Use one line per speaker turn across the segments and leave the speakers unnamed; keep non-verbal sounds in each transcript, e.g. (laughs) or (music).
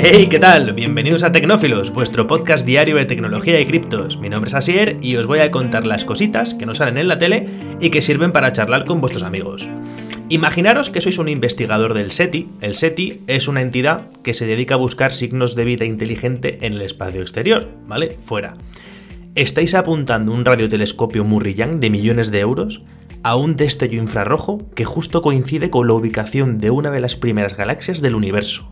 Hey, ¿qué tal? Bienvenidos a Tecnófilos, vuestro podcast diario de tecnología y criptos. Mi nombre es Asier y os voy a contar las cositas que nos salen en la tele y que sirven para charlar con vuestros amigos. Imaginaros que sois un investigador del SETI. El SETI es una entidad que se dedica a buscar signos de vida inteligente en el espacio exterior, ¿vale? Fuera. Estáis apuntando un radiotelescopio Murrillán de millones de euros a un destello infrarrojo que justo coincide con la ubicación de una de las primeras galaxias del universo.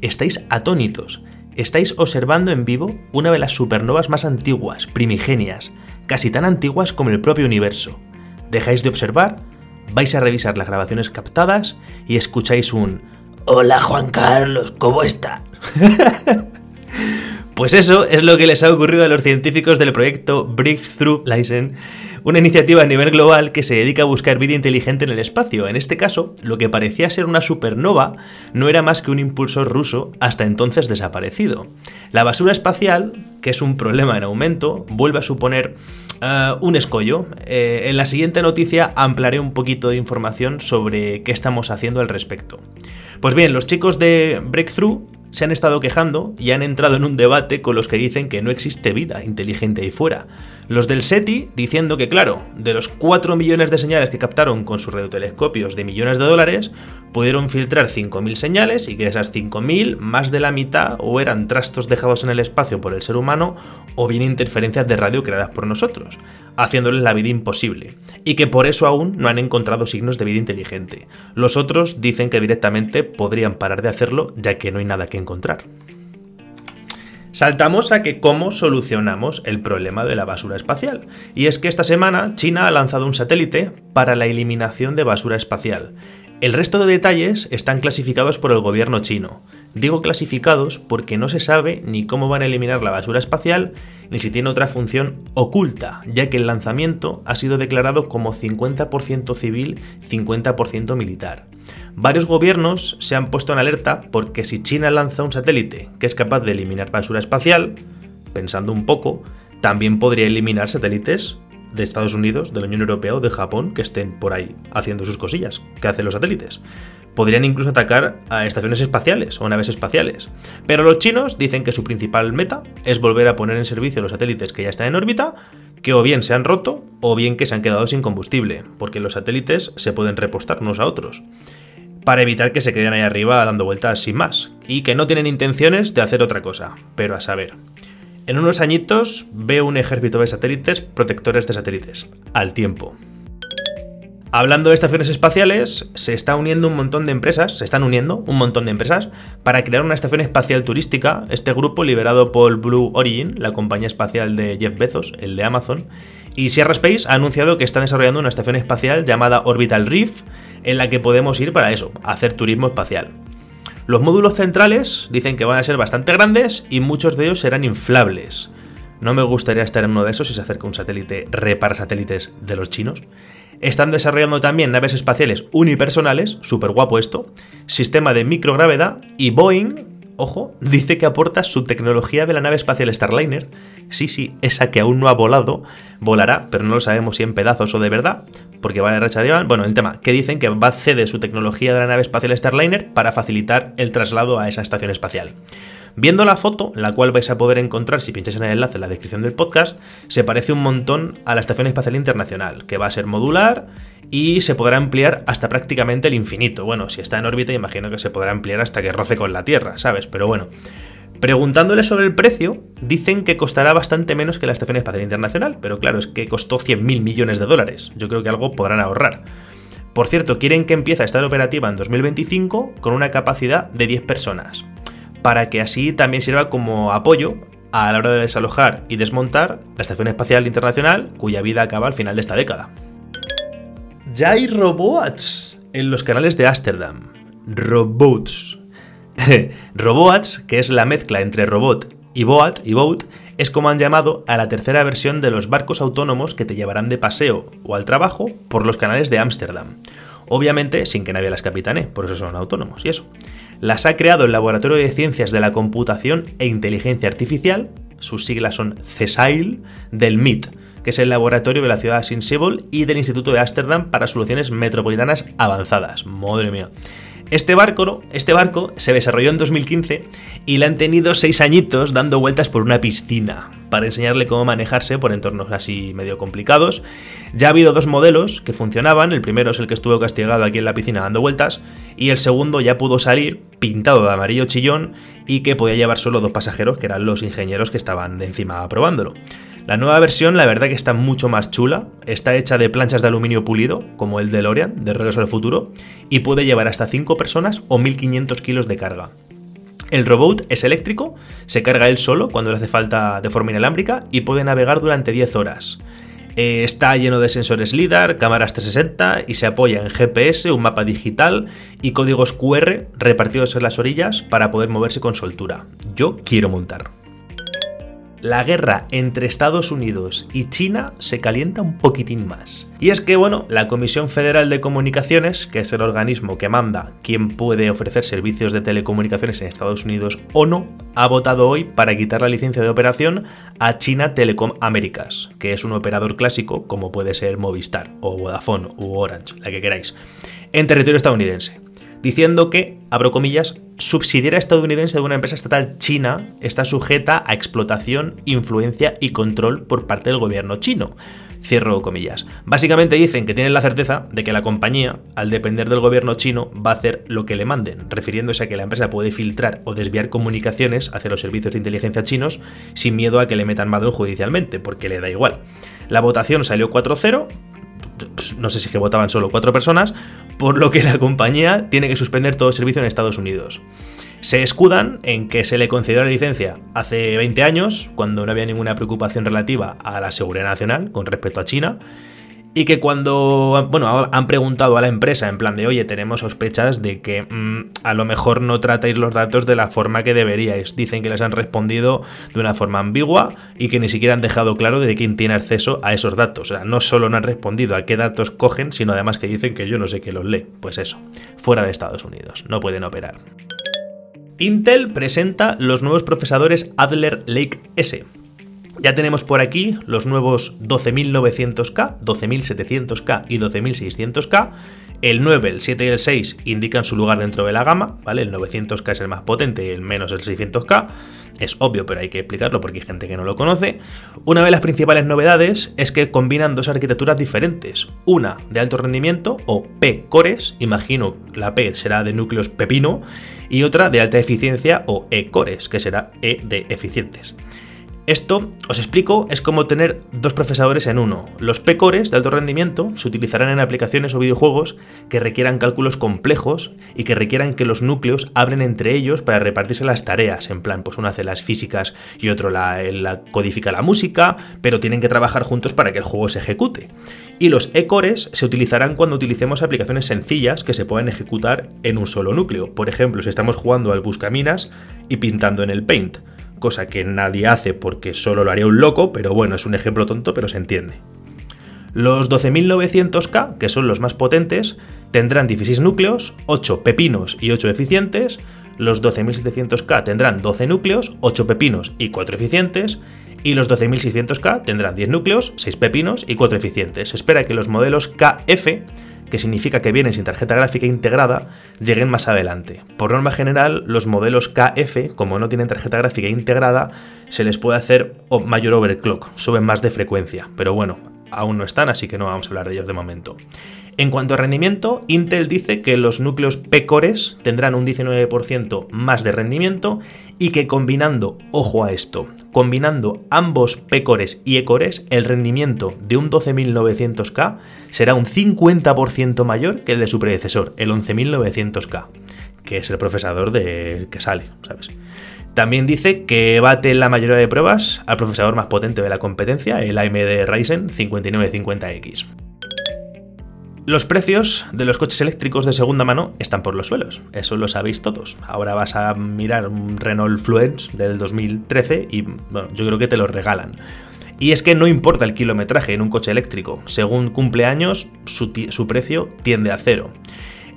Estáis atónitos, estáis observando en vivo una de las supernovas más antiguas, primigenias, casi tan antiguas como el propio universo. Dejáis de observar, vais a revisar las grabaciones captadas y escucháis un Hola Juan Carlos, ¿cómo está? (laughs) Pues eso es lo que les ha ocurrido a los científicos del proyecto Breakthrough License, una iniciativa a nivel global que se dedica a buscar vida inteligente en el espacio. En este caso, lo que parecía ser una supernova no era más que un impulsor ruso hasta entonces desaparecido. La basura espacial, que es un problema en aumento, vuelve a suponer uh, un escollo. Eh, en la siguiente noticia ampliaré un poquito de información sobre qué estamos haciendo al respecto. Pues bien, los chicos de Breakthrough se han estado quejando y han entrado en un debate con los que dicen que no existe vida inteligente ahí fuera. Los del SETI diciendo que, claro, de los 4 millones de señales que captaron con sus radiotelescopios de millones de dólares, pudieron filtrar 5.000 señales y que de esas 5.000, más de la mitad o eran trastos dejados en el espacio por el ser humano o bien interferencias de radio creadas por nosotros, haciéndoles la vida imposible, y que por eso aún no han encontrado signos de vida inteligente. Los otros dicen que directamente podrían parar de hacerlo ya que no hay nada que encontrar. Saltamos a que cómo solucionamos el problema de la basura espacial. Y es que esta semana China ha lanzado un satélite para la eliminación de basura espacial. El resto de detalles están clasificados por el gobierno chino. Digo clasificados porque no se sabe ni cómo van a eliminar la basura espacial, ni si tiene otra función oculta, ya que el lanzamiento ha sido declarado como 50% civil, 50% militar. Varios gobiernos se han puesto en alerta porque si China lanza un satélite que es capaz de eliminar basura espacial, pensando un poco, también podría eliminar satélites de Estados Unidos, de la Unión Europea o de Japón que estén por ahí haciendo sus cosillas que hacen los satélites. Podrían incluso atacar a estaciones espaciales o naves espaciales. Pero los chinos dicen que su principal meta es volver a poner en servicio los satélites que ya están en órbita, que o bien se han roto o bien que se han quedado sin combustible, porque los satélites se pueden repostar unos a otros para evitar que se queden ahí arriba dando vueltas sin más, y que no tienen intenciones de hacer otra cosa, pero a saber. En unos añitos veo un ejército de satélites protectores de satélites, al tiempo. Hablando de estaciones espaciales, se está uniendo un montón de empresas, se están uniendo un montón de empresas para crear una estación espacial turística. Este grupo, liberado por Blue Origin, la compañía espacial de Jeff Bezos, el de Amazon, y Sierra Space ha anunciado que están desarrollando una estación espacial llamada Orbital Reef, en la que podemos ir para eso, hacer turismo espacial. Los módulos centrales dicen que van a ser bastante grandes y muchos de ellos serán inflables. No me gustaría estar en uno de esos si se acerca un satélite repara satélites de los chinos. Están desarrollando también naves espaciales unipersonales, súper guapo esto, sistema de microgravedad y Boeing, ojo, dice que aporta su tecnología de la nave espacial Starliner. Sí, sí, esa que aún no ha volado, volará, pero no lo sabemos si en pedazos o de verdad, porque va a rechazar. Bueno, el tema, que dicen que va a ceder su tecnología de la nave espacial Starliner para facilitar el traslado a esa estación espacial. Viendo la foto, la cual vais a poder encontrar si pincháis en el enlace en la descripción del podcast, se parece un montón a la Estación Espacial Internacional, que va a ser modular y se podrá ampliar hasta prácticamente el infinito. Bueno, si está en órbita, imagino que se podrá ampliar hasta que roce con la Tierra, ¿sabes? Pero bueno. Preguntándole sobre el precio, dicen que costará bastante menos que la Estación Espacial Internacional, pero claro, es que costó 100.000 millones de dólares. Yo creo que algo podrán ahorrar. Por cierto, quieren que empiece a estar operativa en 2025 con una capacidad de 10 personas, para que así también sirva como apoyo a la hora de desalojar y desmontar la Estación Espacial Internacional, cuya vida acaba al final de esta década. Ya hay robots en los canales de Ámsterdam. Robots. (laughs) Robots, que es la mezcla entre robot y boat, y boat, es como han llamado a la tercera versión de los barcos autónomos que te llevarán de paseo o al trabajo por los canales de Ámsterdam. Obviamente sin que nadie las capitane, por eso son autónomos y eso. Las ha creado el Laboratorio de Ciencias de la Computación e Inteligencia Artificial, sus siglas son CESAIL, del MIT, que es el laboratorio de la ciudad Sensible y del Instituto de Ámsterdam para Soluciones Metropolitanas Avanzadas. Madre mía. Este barco, este barco se desarrolló en 2015 y le han tenido seis añitos dando vueltas por una piscina para enseñarle cómo manejarse por entornos así medio complicados. Ya ha habido dos modelos que funcionaban, el primero es el que estuvo castigado aquí en la piscina dando vueltas y el segundo ya pudo salir pintado de amarillo chillón y que podía llevar solo dos pasajeros que eran los ingenieros que estaban de encima probándolo. La nueva versión, la verdad que está mucho más chula, está hecha de planchas de aluminio pulido, como el de Lorian, de Regreso al Futuro, y puede llevar hasta 5 personas o 1500 kilos de carga. El robot es eléctrico, se carga él solo cuando le hace falta de forma inalámbrica y puede navegar durante 10 horas. Eh, está lleno de sensores LIDAR, cámaras 360 y se apoya en GPS, un mapa digital y códigos QR repartidos en las orillas para poder moverse con soltura. Yo quiero montar la guerra entre Estados Unidos y China se calienta un poquitín más. Y es que, bueno, la Comisión Federal de Comunicaciones, que es el organismo que manda quién puede ofrecer servicios de telecomunicaciones en Estados Unidos o no, ha votado hoy para quitar la licencia de operación a China Telecom Américas, que es un operador clásico como puede ser Movistar o Vodafone u Orange, la que queráis, en territorio estadounidense diciendo que, abro comillas, subsidiaria estadounidense de una empresa estatal china está sujeta a explotación, influencia y control por parte del gobierno chino. Cierro comillas. Básicamente dicen que tienen la certeza de que la compañía, al depender del gobierno chino, va a hacer lo que le manden, refiriéndose a que la empresa puede filtrar o desviar comunicaciones hacia los servicios de inteligencia chinos sin miedo a que le metan mano judicialmente, porque le da igual. La votación salió 4-0, no sé si que votaban solo cuatro personas, por lo que la compañía tiene que suspender todo servicio en Estados Unidos. Se escudan en que se le concedió la licencia hace 20 años, cuando no había ninguna preocupación relativa a la seguridad nacional con respecto a China, y que cuando, bueno, han preguntado a la empresa en plan de, oye, tenemos sospechas de que mm, a lo mejor no tratáis los datos de la forma que deberíais. Dicen que les han respondido de una forma ambigua y que ni siquiera han dejado claro de quién tiene acceso a esos datos. O sea, no solo no han respondido a qué datos cogen, sino además que dicen que yo no sé qué los lee. Pues eso, fuera de Estados Unidos, no pueden operar. Intel presenta los nuevos procesadores Adler Lake S, ya tenemos por aquí los nuevos 12900K, 12700K y 12600K. El 9, el 7 y el 6 indican su lugar dentro de la gama, ¿vale? El 900K es el más potente y el menos el 600K. Es obvio, pero hay que explicarlo porque hay gente que no lo conoce. Una de las principales novedades es que combinan dos arquitecturas diferentes. Una de alto rendimiento o P-cores, imagino la P será de núcleos pepino, y otra de alta eficiencia o E-cores, que será E de eficientes. Esto, os explico, es como tener dos procesadores en uno. Los P-cores de alto rendimiento se utilizarán en aplicaciones o videojuegos que requieran cálculos complejos y que requieran que los núcleos abren entre ellos para repartirse las tareas. En plan, pues uno hace las físicas y otro la, la codifica la música, pero tienen que trabajar juntos para que el juego se ejecute. Y los E-cores se utilizarán cuando utilicemos aplicaciones sencillas que se puedan ejecutar en un solo núcleo. Por ejemplo, si estamos jugando al Buscaminas y pintando en el Paint cosa que nadie hace porque solo lo haría un loco, pero bueno, es un ejemplo tonto, pero se entiende. Los 12900K, que son los más potentes, tendrán 16 núcleos, 8 pepinos y 8 eficientes. Los 12700K tendrán 12 núcleos, 8 pepinos y 4 eficientes. Y los 12600K tendrán 10 núcleos, 6 pepinos y 4 eficientes. Se espera que los modelos KF que significa que vienen sin tarjeta gráfica integrada, lleguen más adelante. Por norma general, los modelos KF, como no tienen tarjeta gráfica integrada, se les puede hacer mayor overclock, suben más de frecuencia, pero bueno, aún no están, así que no vamos a hablar de ellos de momento. En cuanto a rendimiento, Intel dice que los núcleos P-cores tendrán un 19% más de rendimiento y que combinando, ojo a esto, combinando ambos P-cores y E-cores, el rendimiento de un 12900K será un 50% mayor que el de su predecesor, el 11900K, que es el procesador del que sale, ¿sabes? También dice que bate la mayoría de pruebas al procesador más potente de la competencia, el AMD Ryzen 5950X. Los precios de los coches eléctricos de segunda mano están por los suelos, eso lo sabéis todos. Ahora vas a mirar un Renault Fluence del 2013 y bueno, yo creo que te lo regalan. Y es que no importa el kilometraje en un coche eléctrico, según cumple años, su, su precio tiende a cero.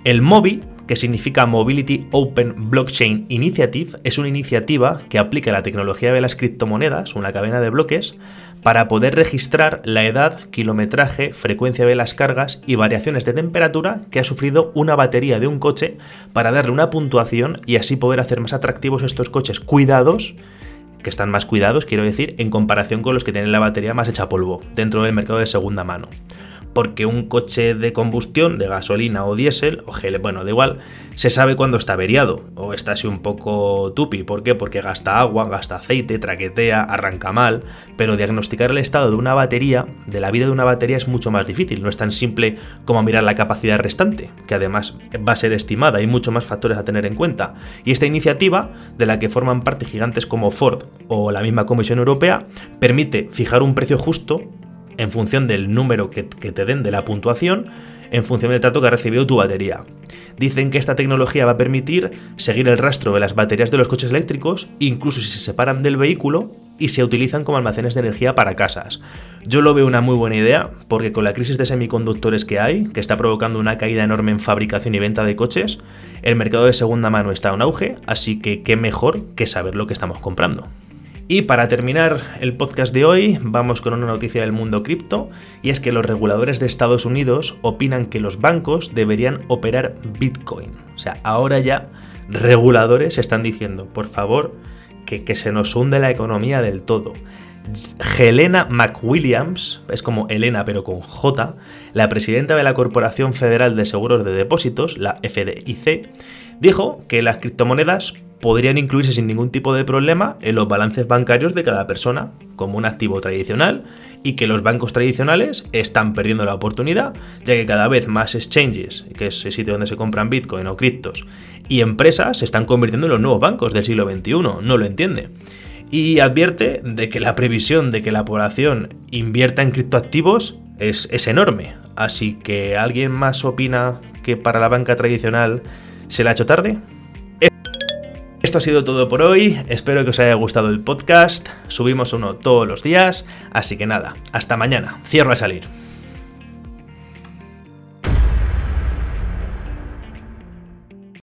El MOBI, que significa Mobility Open Blockchain Initiative, es una iniciativa que aplica la tecnología de las criptomonedas, una cadena de bloques, para poder registrar la edad, kilometraje, frecuencia de las cargas y variaciones de temperatura que ha sufrido una batería de un coche para darle una puntuación y así poder hacer más atractivos estos coches cuidados que están más cuidados, quiero decir, en comparación con los que tienen la batería más hecha polvo dentro del mercado de segunda mano porque un coche de combustión, de gasolina o diésel, o gel, bueno, da igual, se sabe cuando está averiado o está así un poco tupi. ¿Por qué? Porque gasta agua, gasta aceite, traquetea, arranca mal, pero diagnosticar el estado de una batería, de la vida de una batería, es mucho más difícil. No es tan simple como mirar la capacidad restante, que además va a ser estimada, hay muchos más factores a tener en cuenta. Y esta iniciativa, de la que forman parte gigantes como Ford o la misma Comisión Europea, permite fijar un precio justo en función del número que, te den de la puntuación, en función del trato que ha recibido tu batería. Dicen que esta tecnología va a permitir seguir el rastro de las baterías de los coches eléctricos, incluso si se separan del vehículo y se utilizan como almacenes de energía para casas. Yo lo veo una muy buena idea, porque con la crisis de semiconductores que hay, que está provocando una caída enorme en fabricación y venta de coches, el mercado de segunda mano está en auge, así que qué mejor que saber lo que estamos comprando. Y para terminar el podcast de hoy, vamos con una noticia del mundo cripto, y es que los reguladores de Estados Unidos opinan que los bancos deberían operar Bitcoin. O sea, ahora ya reguladores están diciendo, por favor, que, que se nos hunde la economía del todo. Helena McWilliams, es como Elena pero con J, la presidenta de la Corporación Federal de Seguros de Depósitos, la FDIC, dijo que las criptomonedas podrían incluirse sin ningún tipo de problema en los balances bancarios de cada persona como un activo tradicional y que los bancos tradicionales están perdiendo la oportunidad ya que cada vez más exchanges, que es el sitio donde se compran bitcoin o criptos, y empresas se están convirtiendo en los nuevos bancos del siglo XXI, no lo entiende. Y advierte de que la previsión de que la población invierta en criptoactivos es, es enorme. Así que ¿alguien más opina que para la banca tradicional se la ha hecho tarde? Esto ha sido todo por hoy, espero que os haya gustado el podcast, subimos uno todos los días, así que nada, hasta mañana, cierro a salir.